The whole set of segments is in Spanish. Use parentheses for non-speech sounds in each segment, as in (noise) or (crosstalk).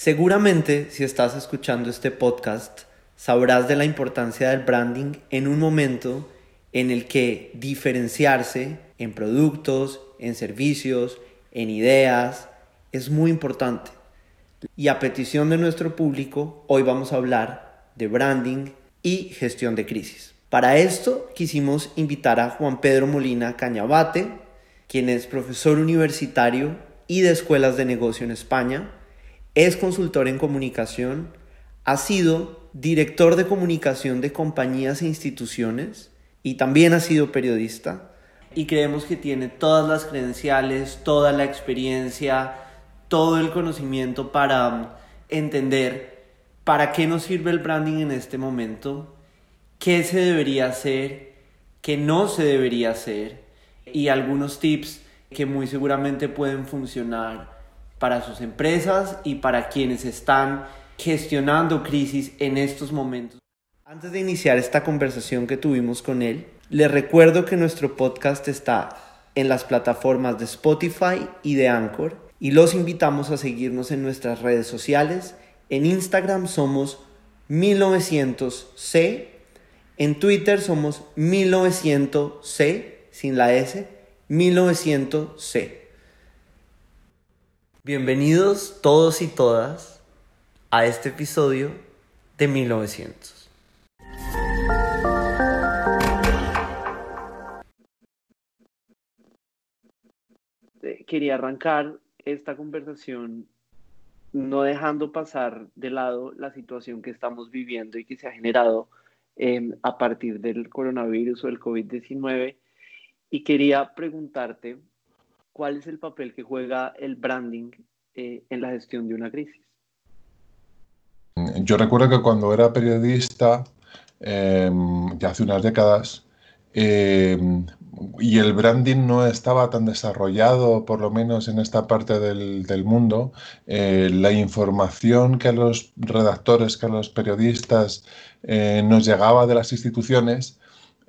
Seguramente si estás escuchando este podcast, sabrás de la importancia del branding en un momento en el que diferenciarse en productos, en servicios, en ideas, es muy importante. Y a petición de nuestro público, hoy vamos a hablar de branding y gestión de crisis. Para esto quisimos invitar a Juan Pedro Molina Cañabate, quien es profesor universitario y de escuelas de negocio en España, es consultor en comunicación, ha sido director de comunicación de compañías e instituciones y también ha sido periodista. Y creemos que tiene todas las credenciales, toda la experiencia, todo el conocimiento para um, entender para qué nos sirve el branding en este momento, qué se debería hacer, qué no se debería hacer y algunos tips que muy seguramente pueden funcionar para sus empresas y para quienes están gestionando crisis en estos momentos. Antes de iniciar esta conversación que tuvimos con él, les recuerdo que nuestro podcast está en las plataformas de Spotify y de Anchor y los invitamos a seguirnos en nuestras redes sociales. En Instagram somos 1900C, en Twitter somos 1900C sin la S, 1900C. Bienvenidos todos y todas a este episodio de 1900. Eh, quería arrancar esta conversación no dejando pasar de lado la situación que estamos viviendo y que se ha generado em, a partir del coronavirus o del COVID-19 y quería preguntarte ¿cuál es el papel que juega el branding eh, en la gestión de una crisis? Yo recuerdo que cuando era periodista, em, ya hace unas décadas, em, y el branding no estaba tan desarrollado, por lo menos en esta parte del, mundo, eh, la información que a los redactores, que a los periodistas eh, nos llegaba de las instituciones,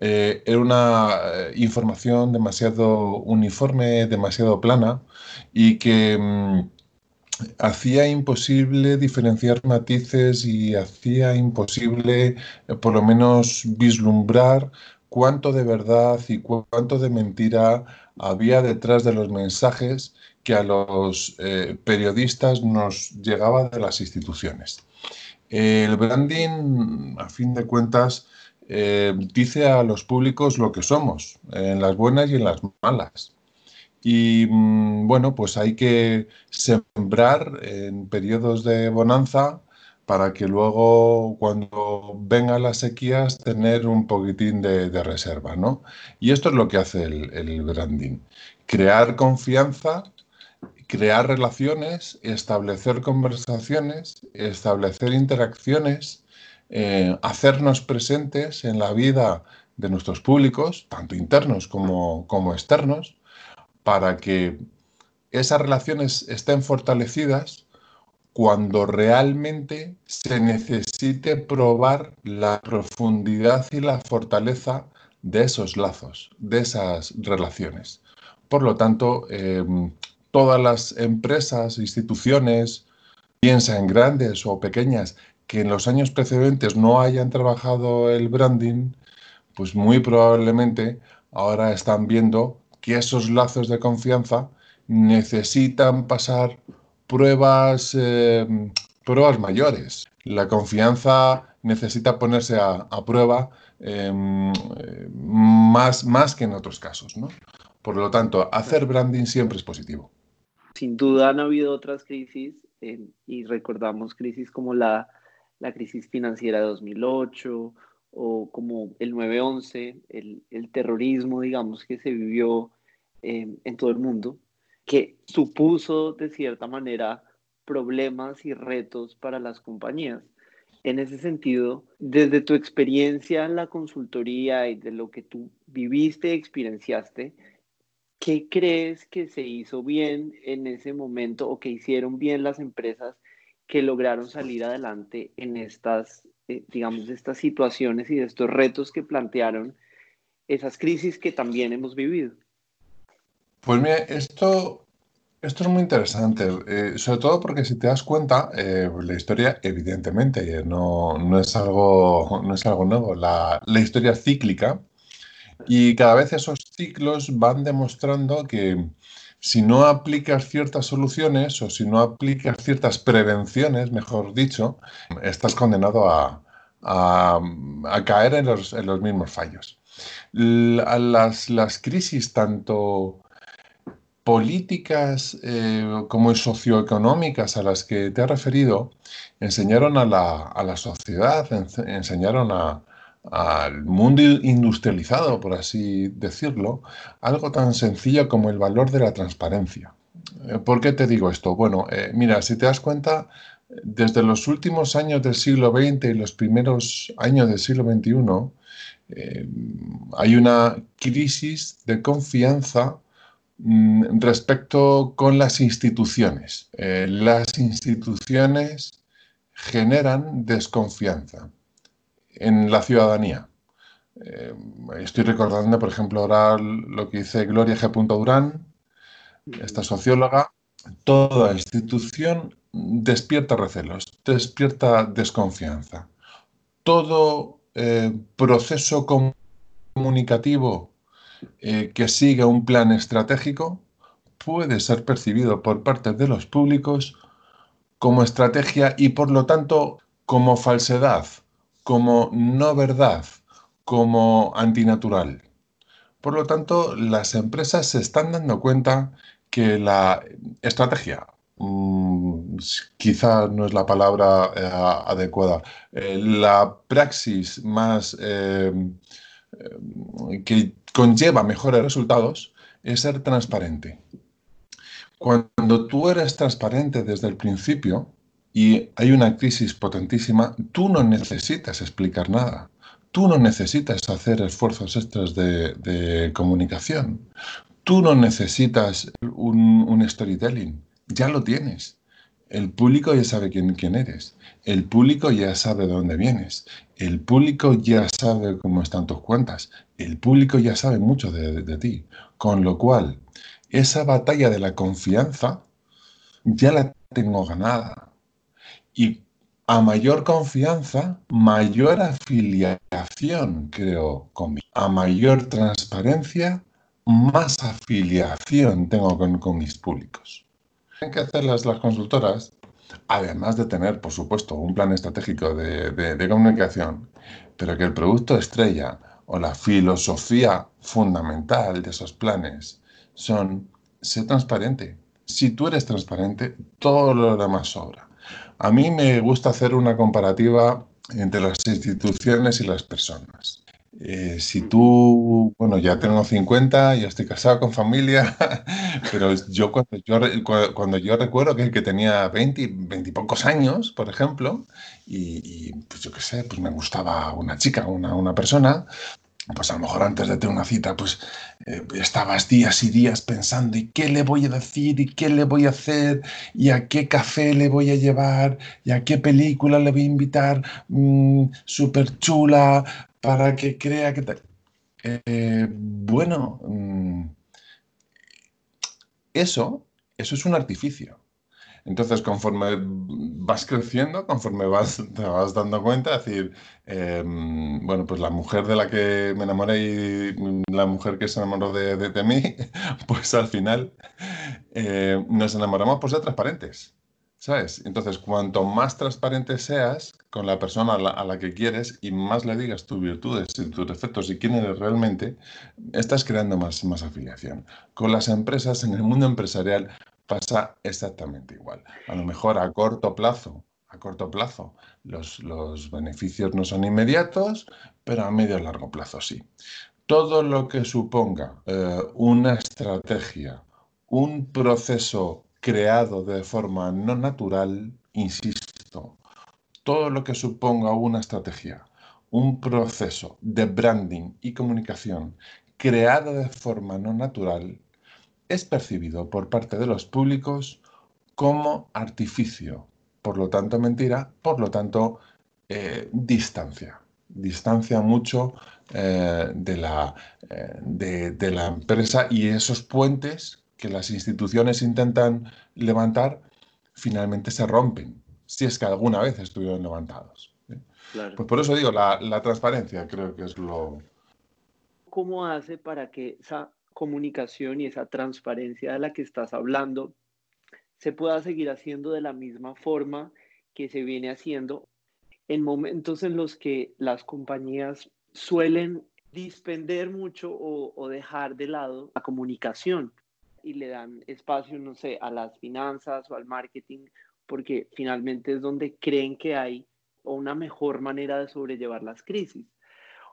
eh, era una eh, información demasiado uniforme, demasiado plana y que mm, hacía imposible diferenciar matices y hacía imposible eh, por lo menos vislumbrar cuánto de verdad y cuánto de mentira había detrás de los mensajes que a los periodistas nos llegaba de las instituciones. El branding, a fin de cuentas, eh, dice a los públicos lo que somos, en las buenas y en las malas. Y mm, bueno, pues hay que sembrar en periodos de bonanza para que luego cuando vengan las sequías tener un poquitín de, reserva, ¿no? Y esto es lo que hace el, el branding. Crear confianza, crear relaciones, establecer conversaciones, establecer interacciones eh, hacernos presentes en la vida de nuestros públicos, tanto internos como, como externos, para que esas relaciones estén fortalecidas cuando realmente se necesite probar la profundidad y la fortaleza de esos lazos, de esas relaciones. Por lo tanto, em, todas las empresas, instituciones, piensa en grandes o pequeñas, que en los años precedentes no hayan trabajado el branding, pues muy probablemente ahora están viendo que esos lazos de confianza necesitan pasar pruebas, eh, pruebas mayores. La confianza necesita ponerse a, prueba em, más, más que en otros casos. ¿no? Por lo tanto, hacer branding siempre es positivo. Sin duda han habido otras crisis eh, y recordamos crisis como la la crisis financiera de 2008 o como el 9-11, el, el, terrorismo, digamos, que se vivió eh, en todo el mundo, que supuso de cierta manera problemas y retos para las compañías. En ese sentido, desde tu experiencia en la consultoría y de lo que tú viviste y experienciaste, ¿qué crees que se hizo bien en ese momento o que hicieron bien las empresas que lograron salir adelante en estas, eh, digamos, estas situaciones y de estos retos que plantearon esas crisis que también hemos vivido? Pues mira, esto Esto es muy interesante, eh, sobre todo porque si te das cuenta, eh, la historia evidentemente eh, no, no es algo, no es algo nuevo, la, la historia es cíclica y cada vez esos ciclos van demostrando que si no aplicas ciertas soluciones o si no aplicas ciertas prevenciones, mejor dicho, estás condenado a, caer en los, mismos fallos. La- las, crisis, tanto políticas eh, como socioeconómicas a las que te has referido, enseñaron a la, a la sociedad, ense- enseñaron a- al mundo industrializado, por así decirlo, algo tan sencillo como el valor de la transparencia. Eh, ¿Por qué te digo esto? Bueno, eh, mira, si te das cuenta, desde los últimos años del siglo XX y los primeros años del siglo XXI, eh, hay una crisis de confianza mm, respecto con las instituciones. Las instituciones generan desconfianza en la ciudadanía. Eh, estoy recordando, por ejemplo, ahora lo que dice Gloria G. Durán, esta socióloga, toda institución despierta recelos, despierta desconfianza. Todo eh, proceso comunicativo eh, que siga un plan estratégico puede ser percibido por parte de los públicos como estrategia y por lo tanto como falsedad, como no verdad, como antinatural. Por lo tanto, las empresas se están dando cuenta que la estrategia, mm, quizá no es la palabra eh, adecuada, eh, la praxis más eh, eh, que conlleva mejores resultados es ser transparente. Cuando tú eres transparente desde el principio y hay una crisis potentísima, tú no necesitas explicar nada. Tú no necesitas hacer esfuerzos extras de, comunicación. Tú no necesitas un, storytelling. Ya lo tienes. El público ya sabe quién, quién eres. El público ya sabe de dónde vienes. El público ya sabe cómo están tus cuentas. El público ya sabe mucho de, de ti. Con lo cual, esa batalla de la confianza ya la tengo ganada. Y a mayor confianza, mayor afiliación creo conmigo. A mayor transparencia, más afiliación tengo con, con mis públicos. Tienen que hacer las, las, consultoras, además de tener, por supuesto, un plan estratégico de, de, de comunicación, pero que el producto estrella o la filosofía fundamental de esos planes son ser transparente. Si tú eres transparente, todo lo demás sobra. A mí me gusta hacer una comparativa entre las instituciones y las personas. Eh, si tú, bueno, ya tengo 50, ya estoy casado con familia, (laughs) pero yo cuando yo, recuerdo que, que tenía 20, 20 y pocos años, por ejemplo, y, y, pues yo qué sé, pues me gustaba una chica, una, una persona, pues a lo mejor antes de tener una cita, pues eh, estabas días y días pensando, ¿y qué le voy a decir? ¿Y qué le voy a hacer? ¿Y a qué café le voy a llevar? ¿Y a qué película le voy a invitar? Mm, Súper chula, para que crea que... Eh, bueno, mm, eso, eso es un artificio. Entonces, conforme vas creciendo, conforme vas, te vas dando cuenta, es decir, eh, bueno, pues la mujer de la que me enamoré y la mujer que se enamoró de, de, de mí, (laughs) pues al final eh, nos enamoramos por ser transparentes, ¿sabes? Entonces, cuanto más transparente seas con la persona a la, a la, que quieres y más le digas tus virtudes y tus defectos y quién eres realmente, estás creando más, más afiliación. Con las empresas, en el mundo empresarial, pasa exactamente igual. A lo mejor a corto plazo, a corto plazo, los, los beneficios no son inmediatos, pero a medio y largo plazo sí. Todo lo que suponga eh, una estrategia, un proceso creado de forma no natural, insisto, todo lo que suponga una estrategia, un proceso de branding y comunicación creado de forma no natural, es percibido por parte de los públicos como artificio, por lo tanto mentira, por lo tanto eh, distancia, distancia mucho eh, de, la, eh, de, de, la, empresa y esos puentes que las instituciones intentan levantar finalmente se rompen, si es que alguna vez estuvieron levantados. Pues por eso digo, la, la transparencia creo que es lo... ¿Cómo hace para que comunicación y esa transparencia de la que estás hablando se pueda seguir haciendo de la misma forma que se viene haciendo en momentos en los que las compañías suelen dispender mucho o, dejar de lado la comunicación y le dan espacio, no sé, a las finanzas o al marketing, porque finalmente es donde creen que hay una mejor manera de sobrellevar las crisis.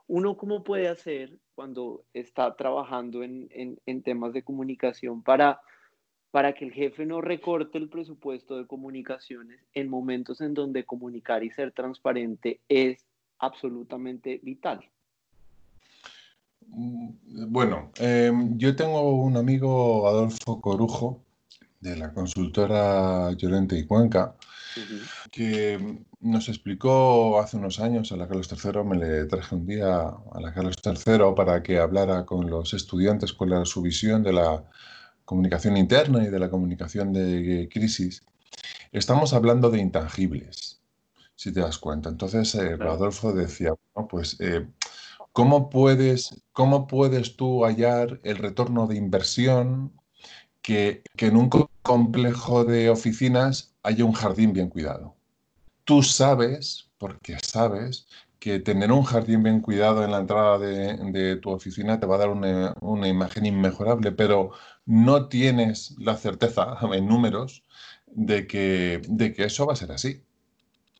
Uno, ¿cómo puede hacer cuando está trabajando en, en temas de comunicación para para que el jefe no recorte el presupuesto de comunicaciones en momentos en donde comunicar y ser transparente es absolutamente vital. Mm, bueno, em, yo tengo un amigo, Adolfo Corujo, de la consultora Llorente y Cuenca, que nos explicó hace unos años a la Carlos III, me le traje un día a la Carlos III para que hablara con los estudiantes cuál era su visión de la comunicación interna y de la comunicación de crisis, estamos hablando de intangibles, si te das cuenta. Entonces, eh, Rodolfo decía, pues, eh, ¿cómo, puedes, ¿cómo puedes tú hallar el retorno de inversión que, en un complejo de oficinas haya un jardín bien cuidado? Tú sabes, porque sabes, que tener un jardín bien cuidado en la entrada de, tu oficina te va a dar una, imagen inmejorable, pero no tienes la certeza (laughs) en números de que, de que eso va a ser así.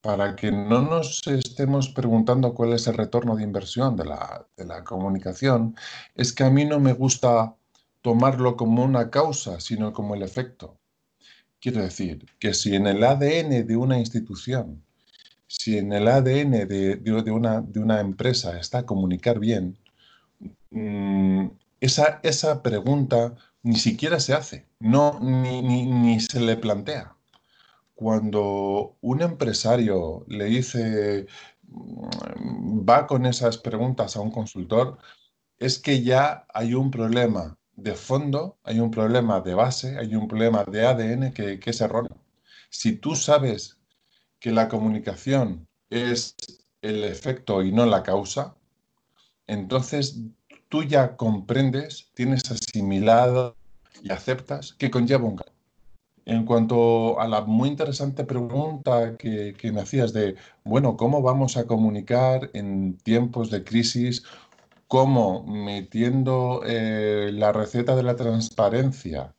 Para que no nos estemos preguntando cuál es el retorno de inversión de la, de la comunicación, es que a mí no me gusta tomarlo como una causa, sino como el efecto. Quiero decir que si en el ADN de una institución si en el ADN de, de, una, de una, empresa está comunicar bien, mm, esa, esa, pregunta ni siquiera se hace, no, ni, ni, se le plantea. Cuando un empresario le dice, mm, va con esas preguntas a un consultor, es que ya hay un problema de fondo, hay un problema de base, hay un problema de ADN que, que es erróneo. Si tú sabes que la comunicación es el efecto y no la causa, entonces tú ya comprendes, tienes asimilado y aceptas que conlleva un cambio. En cuanto a la muy interesante pregunta que, me hacías de, bueno, ¿cómo vamos a comunicar en tiempos de crisis? ¿Cómo metiendo eh, la receta de la transparencia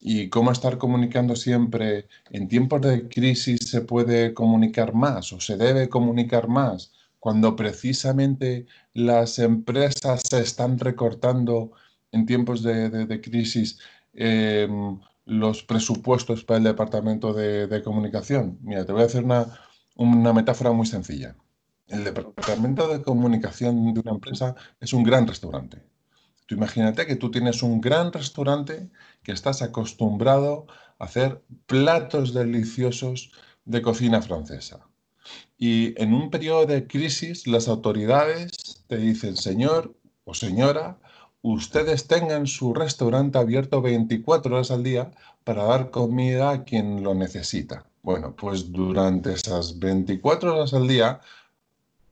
y cómo estar comunicando siempre en tiempos de crisis se puede comunicar más o se debe comunicar más cuando precisamente las empresas se están recortando en tiempos de, crisis em, los presupuestos para el departamento de, comunicación. Mira, te voy a hacer una, una metáfora muy sencilla. El departamento de comunicación de una empresa es un gran restaurante Tú imagínate que tú tienes un gran restaurante que estás acostumbrado a hacer platos deliciosos de cocina francesa. Y en un periodo de crisis, las autoridades te dicen, señor o señora, ustedes tengan su restaurante abierto 24 horas al día para dar comida a quien lo necesita. Bueno, pues durante esas 24 horas al día,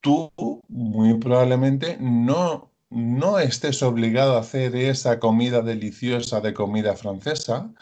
tú muy probablemente no no estés obligado a hacer esa comida deliciosa de comida francesa,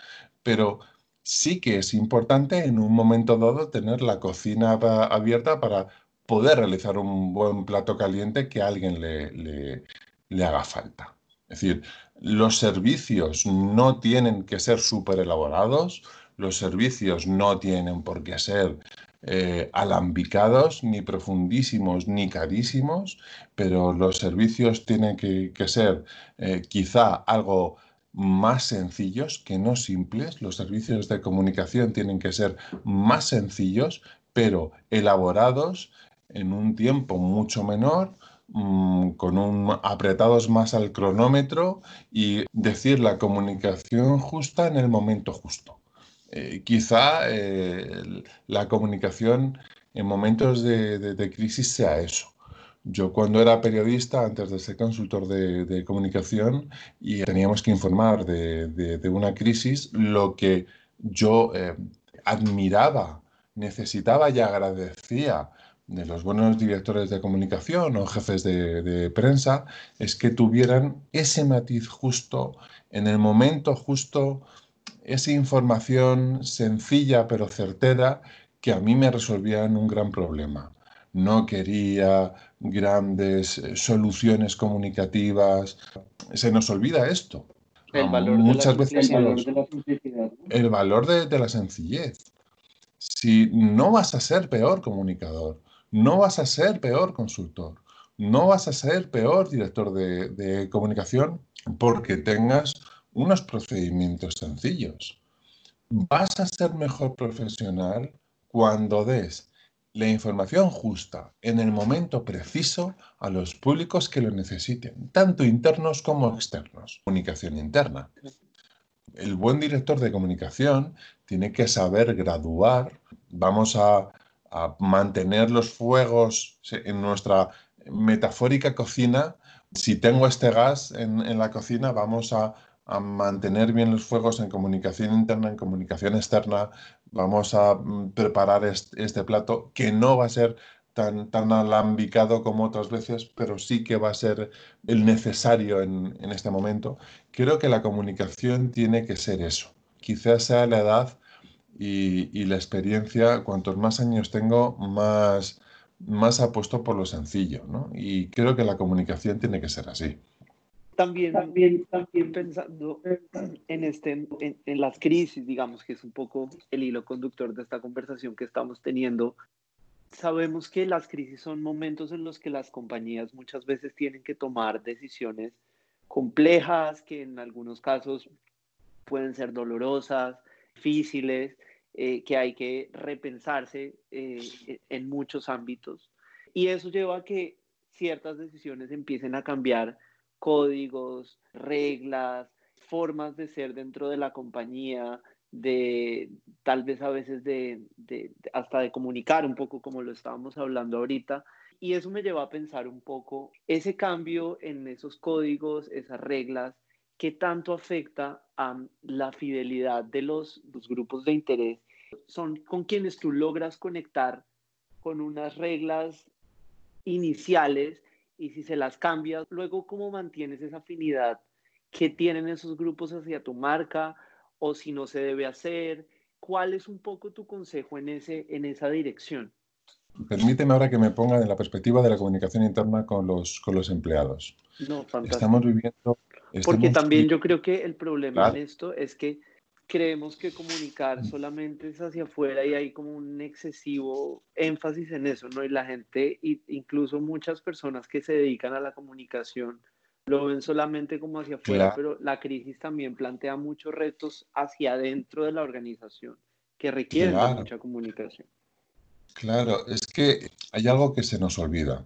pero sí que es importante en un momento dado tener la cocina abierta para poder realizar un buen plato caliente que a alguien le, le haga falta. Es decir, los servicios no tienen que ser súper elaborados, los servicios no tienen por qué ser eh, alambicados, ni profundísimos, ni carísimos, pero los servicios tienen que, ser eh, quizá algo más sencillos que no simples. Los servicios de comunicación tienen que ser más sencillos, pero elaborados en un tiempo mucho menor, mm, con un apretados más al cronómetro y decir la comunicación justa en el momento justo. Eh, quizá eh, la comunicación en momentos de, crisis sea eso. Yo cuando era periodista, antes de ser consultor de, comunicación, y teníamos que informar de, una crisis, lo que yo eh, admiraba, necesitaba y agradecía de los buenos directores de comunicación o jefes de, prensa es que tuvieran ese matiz justo, en el momento justo, esa información sencilla pero certera que a mí me resolvían un gran problema no quería grandes eh, soluciones comunicativas. Se nos olvida esto. El valor Muchas veces el valor de la sencillez. El valor de, la sencillez. Si no vas a ser peor comunicador, no vas a ser peor consultor, no vas a ser peor director de, de comunicación porque tengas unos procedimientos sencillos. Vas a ser mejor profesional cuando des la información justa en el momento preciso a los públicos que lo necesiten, tanto internos como externos. Comunicación interna. El buen director de comunicación tiene que saber graduar. Vamos a, mantener los fuegos en nuestra metafórica cocina. Si tengo este gas en la cocina, vamos a a mantener bien los fuegos en comunicación interna, en comunicación externa. Vamos a mm, preparar este, plato que no va a ser tan, tan alambicado como otras veces, pero sí que va a ser el necesario en, este momento. Creo que la comunicación tiene que ser eso. Quizás sea la edad y, la experiencia, cuantos más años tengo, más, más apuesto por lo sencillo. Y creo que la comunicación tiene que ser así. También, también, también pensando en, este, en, las crisis, digamos que es un poco el hilo conductor de esta conversación que estamos teniendo, sabemos que las crisis son momentos en los que las compañías muchas veces tienen que tomar decisiones complejas, que en algunos casos pueden ser dolorosas, difíciles, eh, que hay que repensarse eh, en muchos ámbitos. Y eso lleva a que ciertas decisiones empiecen a cambiar códigos, reglas, formas de ser dentro de la compañía, de tal vez a veces de, hasta de comunicar un poco como lo estábamos hablando ahorita. Y eso me lleva a pensar un poco ese cambio en esos códigos, esas reglas, qué tanto afecta a la fidelidad de los, los grupos de interés. Son con quienes tú logras conectar con unas reglas iniciales y si se las cambias, luego cómo mantienes esa afinidad que tienen esos grupos hacia tu marca o si no se debe hacer. ¿Cuál es un poco tu consejo en, ese, en esa dirección? Permíteme ahora que me ponga en la perspectiva de la comunicación interna con los, con los empleados. No, fantástico. Estamos viviendo... Porque también yo creo que el problema en esto es que creemos que comunicar solamente es hacia afuera y hay como un excesivo énfasis en eso, ¿no? Y la gente, incluso muchas personas que se dedican a la comunicación, lo ven solamente como hacia afuera, pero la crisis también plantea muchos retos hacia adentro de la organización que requieren mucha comunicación. Claro, es que hay algo que se nos olvida.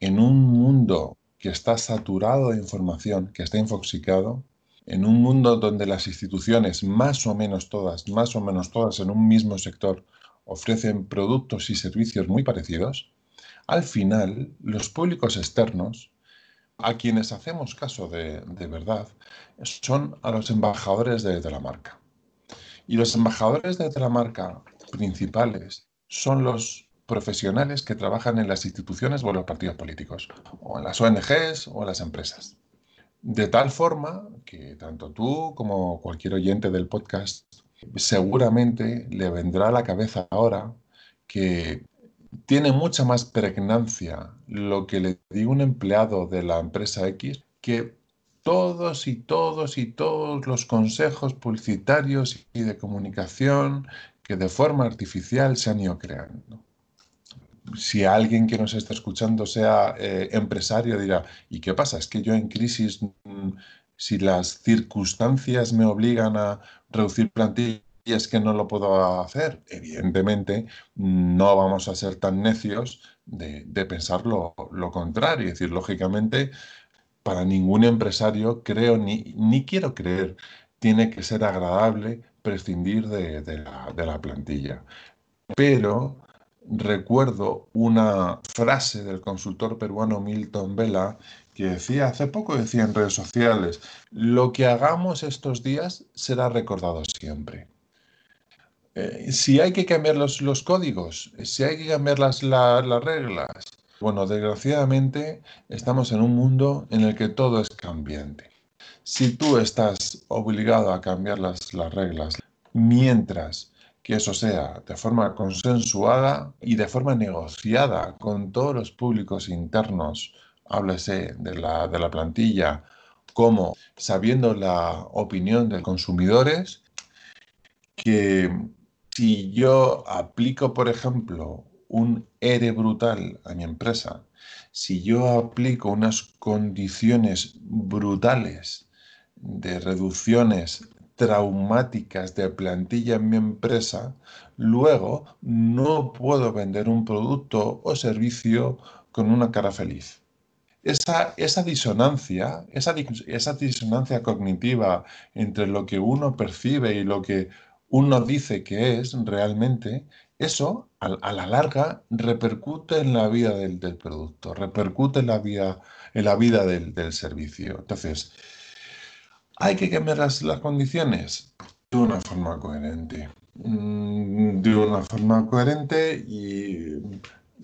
En un mundo que está saturado de información, que está infoxicado, en un mundo donde las instituciones, más o menos todas, más o menos todas en un mismo sector, ofrecen productos y servicios muy parecidos, al final los públicos externos, a quienes hacemos caso de, verdad, son a los embajadores de, de la marca. Y los embajadores de la marca principales son los profesionales que trabajan en las instituciones o en los partidos políticos, o en las ONGs o en las empresas. De tal forma que tanto tú como cualquier oyente del podcast seguramente le vendrá a la cabeza ahora que tiene mucha más pregnancia lo que le diga un empleado de la empresa X que todos y todos y todos los consejos publicitarios y de comunicación que de forma artificial se han ido creando si alguien que nos está escuchando sea eh, empresario, dirá, ¿y qué pasa? Es que yo en crisis, mm, si las circunstancias me obligan a reducir plantillas, que no lo puedo hacer. Evidentemente, no vamos a ser tan necios de, pensar lo, contrario. Es decir, lógicamente, para ningún empresario, creo, ni, ni quiero creer, tiene que ser agradable prescindir de, la, de la plantilla. Pero recuerdo una frase del consultor peruano Milton Vela que decía, hace poco decía en redes sociales, lo que hagamos estos días será recordado siempre. Eh, si hay que cambiar los, códigos, si hay que cambiar las, las reglas, bueno, desgraciadamente estamos en un mundo en el que todo es cambiante. Si tú estás obligado a cambiar las, las reglas, mientras que eso sea de forma consensuada y de forma negociada con todos los públicos internos, háblese de la, de la plantilla, como sabiendo la opinión de consumidores, que si yo aplico, por ejemplo, un ERE brutal a mi empresa, si yo aplico unas condiciones brutales de reducciones traumáticas de plantilla en mi empresa, luego no puedo vender un producto o servicio con una cara feliz. Esa, esa disonancia, esa, esa disonancia cognitiva entre lo que uno percibe y lo que uno dice que es realmente, eso a, la larga repercute en la vida del, producto, repercute en la vida, en la vida del, del servicio. Entonces, ¿Hay que cambiar las, condiciones? De una forma coherente. Mm, de una forma coherente y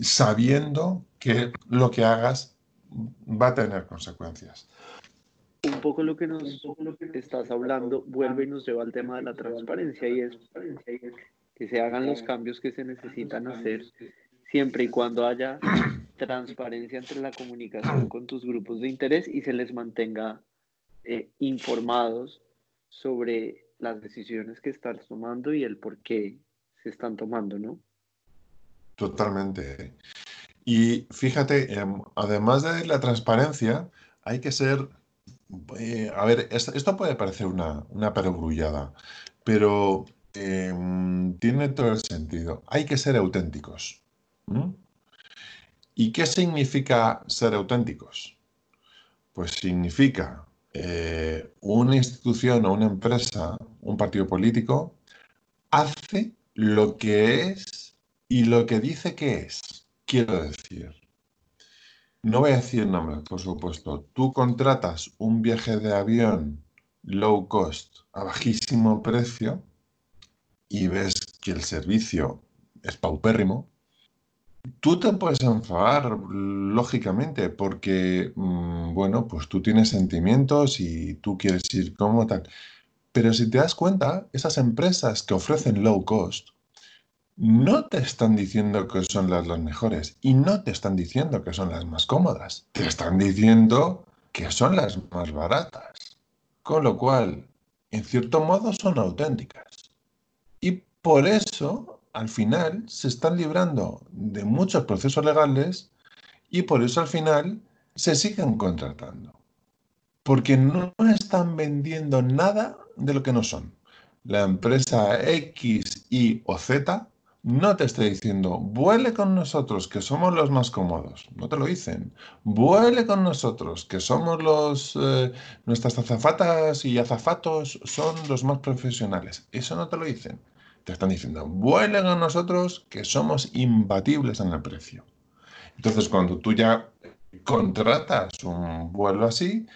sabiendo que lo que hagas va a tener consecuencias. Un poco lo que nos estás hablando vuelve y nos lleva al tema de la transparencia y es que se hagan los cambios que se necesitan hacer siempre y cuando haya transparencia entre la comunicación con tus grupos de interés y se les mantenga eh, informados sobre las decisiones que estás tomando y el por qué se están tomando, ¿no? Totalmente. Y fíjate, em, además de la transparencia, hay que ser, eh, a ver, esto, puede parecer una, una perogrullada, pero em, tiene todo el sentido. Hay que ser auténticos. ¿Y qué significa ser auténticos? Pues significa eh, una institución o una empresa, un partido político, hace lo que es y lo que dice que es. Quiero decir, no voy a decir nombres, por supuesto. Tú contratas un viaje de avión low cost a bajísimo precio y ves que el servicio es paupérrimo, Tú te puedes enfadar, lógicamente, porque, mm, bueno, pues tú tienes sentimientos y tú quieres ir como tal. Pero si te das cuenta, esas empresas que ofrecen low cost no te están diciendo que son las, las mejores y no te están diciendo que son las más cómodas. Te están diciendo que son las más baratas. Con lo cual, en cierto modo, son auténticas. Y por eso al final se están librando de muchos procesos legales y por eso al final se siguen contratando. Porque no están vendiendo nada de lo que no son. La empresa X, Y o Z no te está diciendo, vuele con nosotros, que somos los más cómodos. No te lo dicen. Vuele con nosotros, que somos los... Eh, nuestras azafatas y azafatos son los más profesionales. Eso no te lo dicen te están diciendo, vuelen a nosotros que somos imbatibles en el precio. Entonces, cuando tú ya contratas un vuelo así,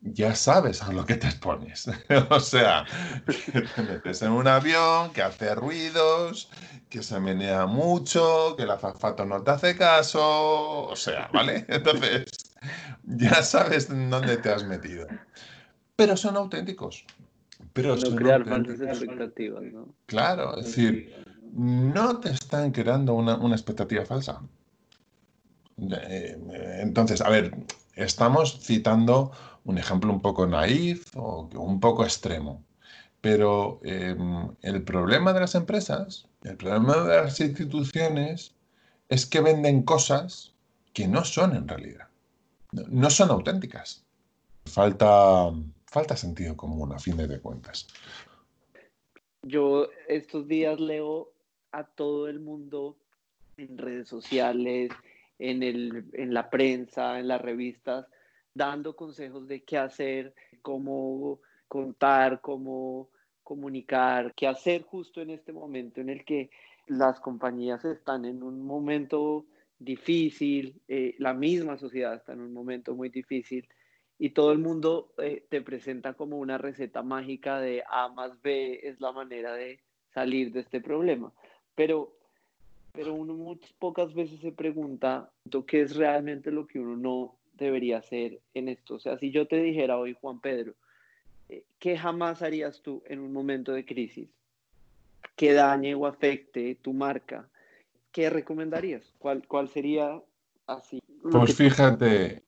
ya sabes a lo que te expones. (laughs) o sea, que te metes en un avión que hace ruidos, que se menea mucho, que el azafato no te hace caso, o sea, ¿vale? (laughs) Entonces, ya sabes dónde te has metido. Pero son auténticos. Pero no crear falsas expectativas, ¿no? Claro, es decir, no te están creando una, expectativa falsa. Eh, entonces, a ver, estamos citando un ejemplo un poco naif o un poco extremo, pero em, el problema de las empresas, el problema de las instituciones es que venden cosas que no son en realidad, no son auténticas. Falta falta sentido común a fin de cuentas. Yo estos días leo a todo el mundo en redes sociales, en, el, en la prensa, en las revistas, dando consejos de qué hacer, cómo contar, cómo comunicar, qué hacer justo en este momento en el que las compañías están en un momento difícil, eh, la misma sociedad está en un momento muy difícil y todo el mundo eh, te presenta como una receta mágica de A más B es la manera de salir de este problema. Pero, pero uno muchas pocas veces se pregunta qué es realmente lo que uno no debería hacer en esto. O sea, si yo te dijera hoy, Juan Pedro, eh, ¿qué jamás harías tú en un momento de crisis que dañe o afecte tu marca? ¿Qué recomendarías? ¿Cuál, cuál sería así? Pues fíjate,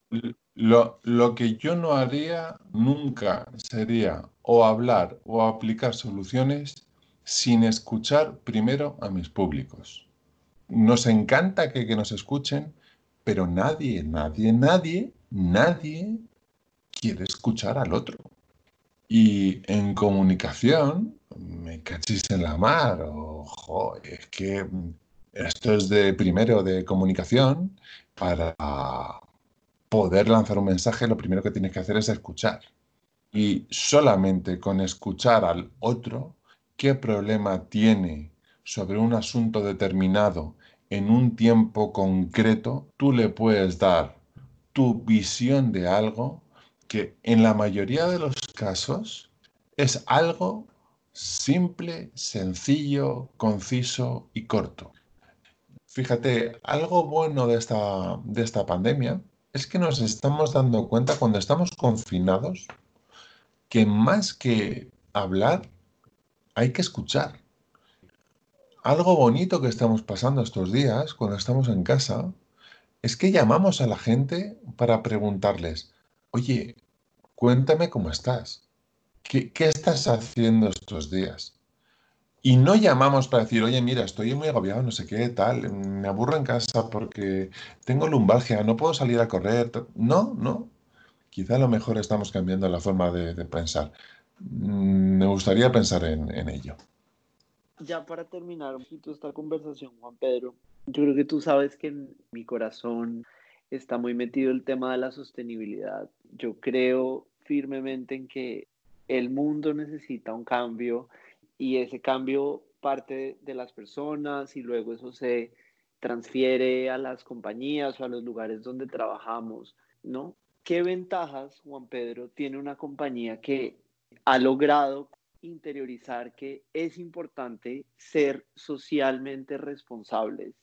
lo, lo, que yo no haría nunca sería o hablar o aplicar soluciones sin escuchar primero a mis públicos. Nos encanta que, que nos escuchen, pero nadie, nadie, nadie, nadie quiere escuchar al otro. Y en comunicación, me cachis en la mar, ojo, es que esto es de primero de comunicación. Para poder lanzar un mensaje, lo primero que tienes que hacer es escuchar. Y solamente con escuchar al otro, qué problema tiene sobre un asunto determinado en un tiempo concreto, tú le puedes dar tu visión de algo que en la mayoría de los casos es algo simple, sencillo, conciso y corto. Fíjate, algo bueno de esta, de esta pandemia es que nos estamos dando cuenta cuando estamos confinados que más que hablar hay que escuchar. Algo bonito que estamos pasando estos días cuando estamos en casa es que llamamos a la gente para preguntarles, oye, cuéntame cómo estás. ¿Qué, qué estás haciendo estos días? Y no llamamos para decir, oye, mira, estoy muy agobiado, no sé qué, tal, me aburro en casa porque tengo lumbalgia, no puedo salir a correr. No, no. Quizá a lo mejor estamos cambiando la forma de, pensar. Mm, me gustaría pensar en, en, ello. Ya para terminar un poquito esta conversación, Juan Pedro, yo creo que tú sabes que en mi corazón está muy metido el tema de la sostenibilidad. Yo creo firmemente en que el mundo necesita un cambio y ese cambio parte de las personas y luego eso se transfiere a las compañías o a los lugares donde trabajamos, ¿no? ¿Qué ventajas, Juan Pedro, tiene una compañía que ha logrado interiorizar que es importante ser socialmente responsables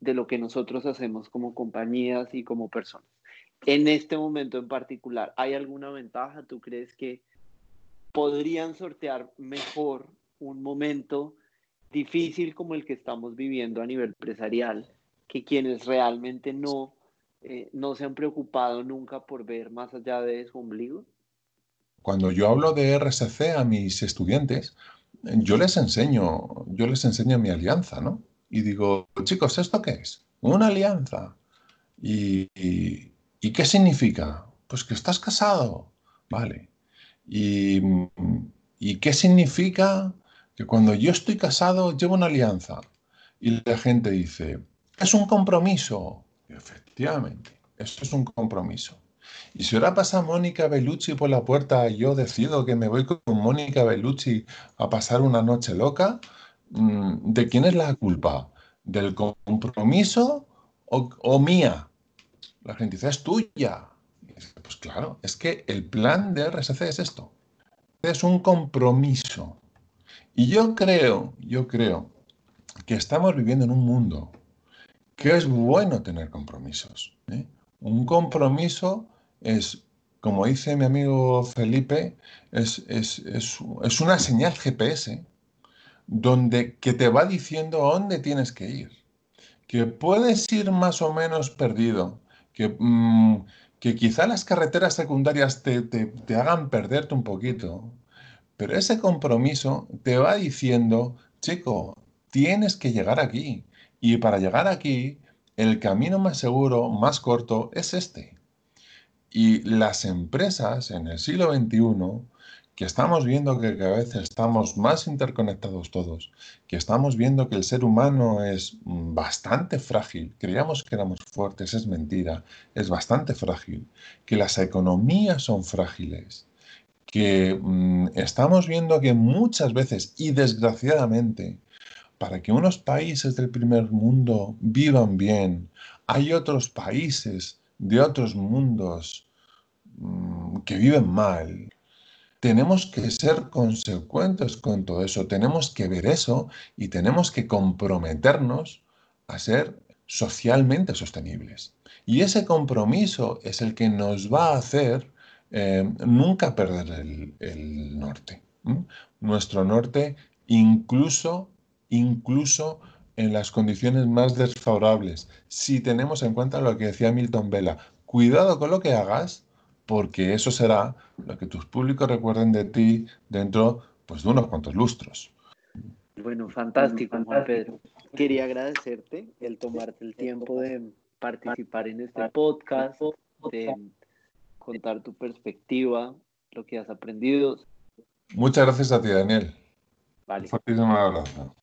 de lo que nosotros hacemos como compañías y como personas? En este momento en particular, ¿hay alguna ventaja? ¿Tú crees que podrían sortear mejor un momento difícil como el que estamos viviendo a nivel empresarial, que quienes realmente no, eh, no se han preocupado nunca por ver más allá de su ombligo? Cuando yo hablo de RSC a mis estudiantes, yo les enseño, yo les enseño mi alianza, ¿no? Y digo, chicos, ¿esto qué es? Una alianza. ¿Y, y qué significa? Pues que estás casado, ¿vale? ¿Y, y qué significa que cuando yo estoy casado llevo una alianza y la gente dice, es un compromiso. efectivamente, eso es un compromiso. Y si ahora pasa Mónica Bellucci por la puerta y yo decido que me voy con Mónica Bellucci a pasar una noche loca, mm, ¿de quién es la culpa? ¿Del compromiso o, o mía? La gente dice, es tuya. Pues claro, es que el plan de RSC es esto. Es un compromiso. Y yo creo, yo creo que estamos viviendo en un mundo que es bueno tener compromisos. ¿eh? Un compromiso es, como dice mi amigo Felipe, es, es, una señal GPS donde, que te va diciendo dónde tienes que ir. Que puedes ir más o menos perdido, que, mm, que quizá las carreteras secundarias te, te hagan perderte un poquito, pero ese compromiso te va diciendo, chico, tienes que llegar aquí. Y para llegar aquí, el camino más seguro, más corto, es este. Y las empresas en el siglo XXI, que estamos viendo que cada vez estamos más interconectados todos, que estamos viendo que el ser humano es bastante frágil, creíamos que éramos fuertes, es mentira, es bastante frágil, que las economías son frágiles, que mm, estamos viendo que muchas veces y desgraciadamente para que unos países del primer mundo vivan bien, hay otros países de otros mundos mm, que viven mal. Tenemos que ser consecuentes con todo eso, tenemos que ver eso y tenemos que comprometernos a ser socialmente sostenibles. Y ese compromiso es el que nos va a hacer eh, nunca perder el, norte. Nuestro norte incluso, incluso en las condiciones más desfavorables, si tenemos en cuenta lo que decía Milton Vela, cuidado con lo que hagas, porque eso será lo que tus públicos recuerden de ti dentro pues, de unos cuantos lustros. Bueno, fantástico, Pedro. Quería agradecerte el tomarte el tiempo de participar en este podcast, de contar tu perspectiva, lo que has aprendido. Muchas gracias a ti, Daniel. Vale. Un abrazo.